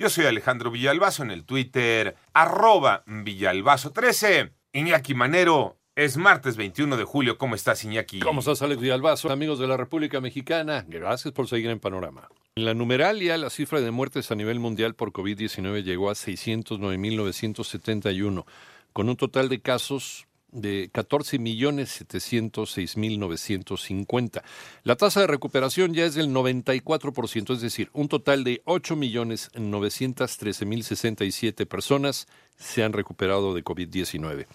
Yo soy Alejandro Villalbazo en el Twitter, arroba Villalbazo13. Iñaki Manero, es martes 21 de julio. ¿Cómo estás, Iñaki? ¿Cómo estás, Alex Villalbazo? Amigos de la República Mexicana, gracias por seguir en Panorama. En la numeralia, la cifra de muertes a nivel mundial por COVID-19 llegó a 609.971, con un total de casos de 14.706.950. La tasa de recuperación ya es del 94%, es decir, un total de 8.913.067 personas se han recuperado de COVID-19.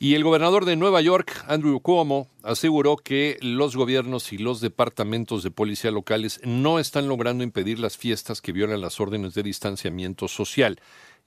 Y el gobernador de Nueva York, Andrew Cuomo, aseguró que los gobiernos y los departamentos de policía locales no están logrando impedir las fiestas que violan las órdenes de distanciamiento social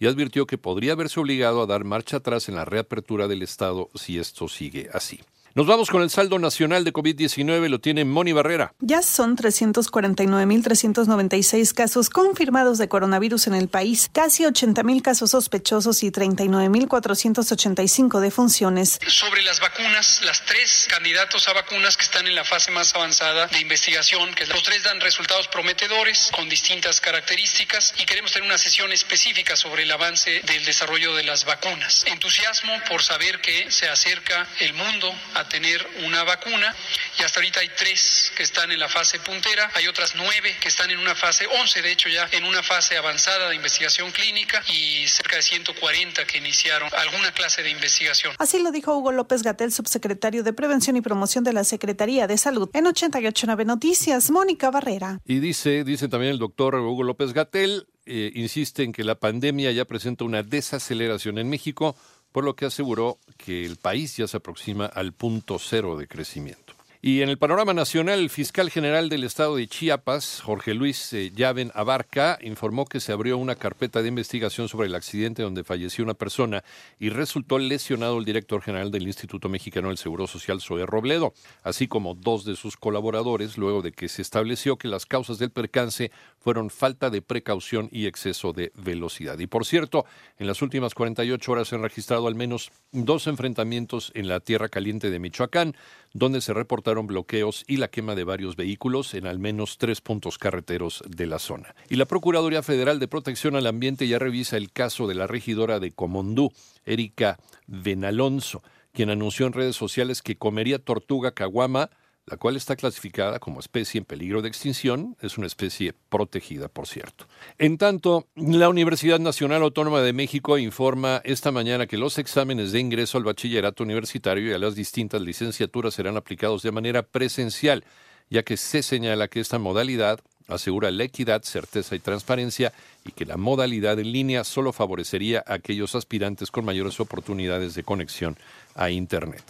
y advirtió que podría verse obligado a dar marcha atrás en la reapertura del Estado si esto sigue así. Nos vamos con el saldo nacional de COVID-19, lo tiene Moni Barrera. Ya son 349.396 casos confirmados de coronavirus en el país, casi 80.000 casos sospechosos y 39.485 defunciones. Sobre las vacunas, las tres candidatos a vacunas que están en la fase más avanzada de investigación, que los tres dan resultados prometedores con distintas características y queremos tener una sesión específica sobre el avance del desarrollo de las vacunas. Entusiasmo por saber que se acerca el mundo a tener una vacuna y hasta ahorita hay tres que están en la fase puntera, hay otras nueve que están en una fase, once de hecho ya en una fase avanzada de investigación clínica y cerca de 140 que iniciaron alguna clase de investigación. Así lo dijo Hugo López Gatel, subsecretario de Prevención y Promoción de la Secretaría de Salud. En 889 Noticias, Mónica Barrera. Y dice, dice también el doctor Hugo López Gatel, eh, insiste en que la pandemia ya presenta una desaceleración en México por lo que aseguró que el país ya se aproxima al punto cero de crecimiento. Y en el panorama nacional, el fiscal general del estado de Chiapas, Jorge Luis eh, Llaven Abarca, informó que se abrió una carpeta de investigación sobre el accidente donde falleció una persona y resultó lesionado el director general del Instituto Mexicano del Seguro Social, Zoe Robledo, así como dos de sus colaboradores, luego de que se estableció que las causas del percance fueron falta de precaución y exceso de velocidad. Y por cierto, en las últimas 48 horas se han registrado al menos dos enfrentamientos en la Tierra Caliente de Michoacán, donde se reportaron bloqueos y la quema de varios vehículos en al menos tres puntos carreteros de la zona. Y la Procuraduría Federal de Protección al Ambiente ya revisa el caso de la regidora de Comondú, Erika Benalonso, quien anunció en redes sociales que comería tortuga caguama la cual está clasificada como especie en peligro de extinción, es una especie protegida, por cierto. En tanto, la Universidad Nacional Autónoma de México informa esta mañana que los exámenes de ingreso al bachillerato universitario y a las distintas licenciaturas serán aplicados de manera presencial, ya que se señala que esta modalidad asegura la equidad, certeza y transparencia y que la modalidad en línea solo favorecería a aquellos aspirantes con mayores oportunidades de conexión a Internet.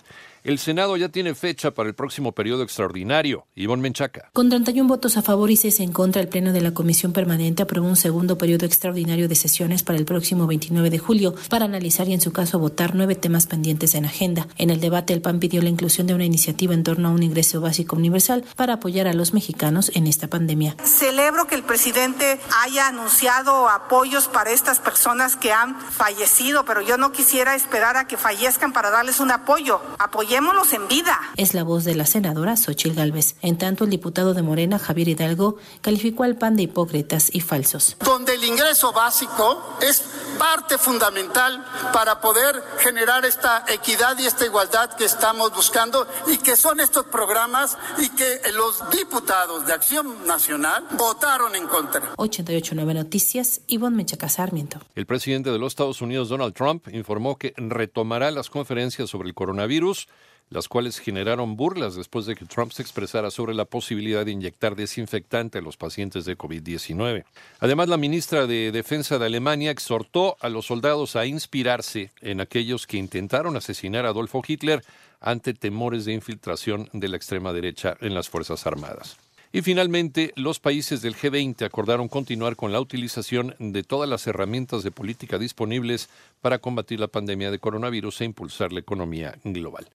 El Senado ya tiene fecha para el próximo periodo extraordinario. Ivonne Menchaca. Con 31 votos a favor y 6 en contra, el Pleno de la Comisión Permanente aprobó un segundo periodo extraordinario de sesiones para el próximo 29 de julio para analizar y, en su caso, votar nueve temas pendientes en agenda. En el debate, el PAN pidió la inclusión de una iniciativa en torno a un ingreso básico universal para apoyar a los mexicanos en esta pandemia. Celebro que el presidente haya anunciado apoyos para estas personas que han fallecido, pero yo no quisiera esperar a que fallezcan para darles un apoyo. Apoyémoslos en vida. Es la voz de la senadora Xochil Gálvez. En tanto, el diputado de Morena, Javier Hidalgo, calificó al PAN de hipócritas y falsos. Donde el ingreso básico es parte fundamental para poder generar esta equidad y esta igualdad que estamos buscando y que son estos programas y que los diputados de Acción Nacional votaron en contra. 889 Noticias, Ivonne Mechaca Sarmiento. El presidente de los Estados Unidos, Donald Trump, informó que retomará las conferencias sobre el coronavirus las cuales generaron burlas después de que Trump se expresara sobre la posibilidad de inyectar desinfectante a los pacientes de COVID-19. Además, la ministra de Defensa de Alemania exhortó a los soldados a inspirarse en aquellos que intentaron asesinar a Adolfo Hitler ante temores de infiltración de la extrema derecha en las Fuerzas Armadas. Y finalmente, los países del G20 acordaron continuar con la utilización de todas las herramientas de política disponibles para combatir la pandemia de coronavirus e impulsar la economía global.